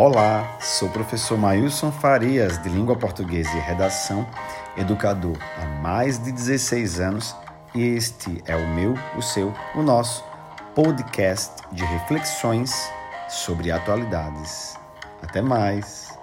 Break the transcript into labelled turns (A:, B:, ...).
A: Olá, sou o professor Mailson Farias, de Língua Portuguesa e Redação, educador há mais de 16 anos, e este é o meu, o seu, o nosso podcast de reflexões sobre atualidades. Até mais!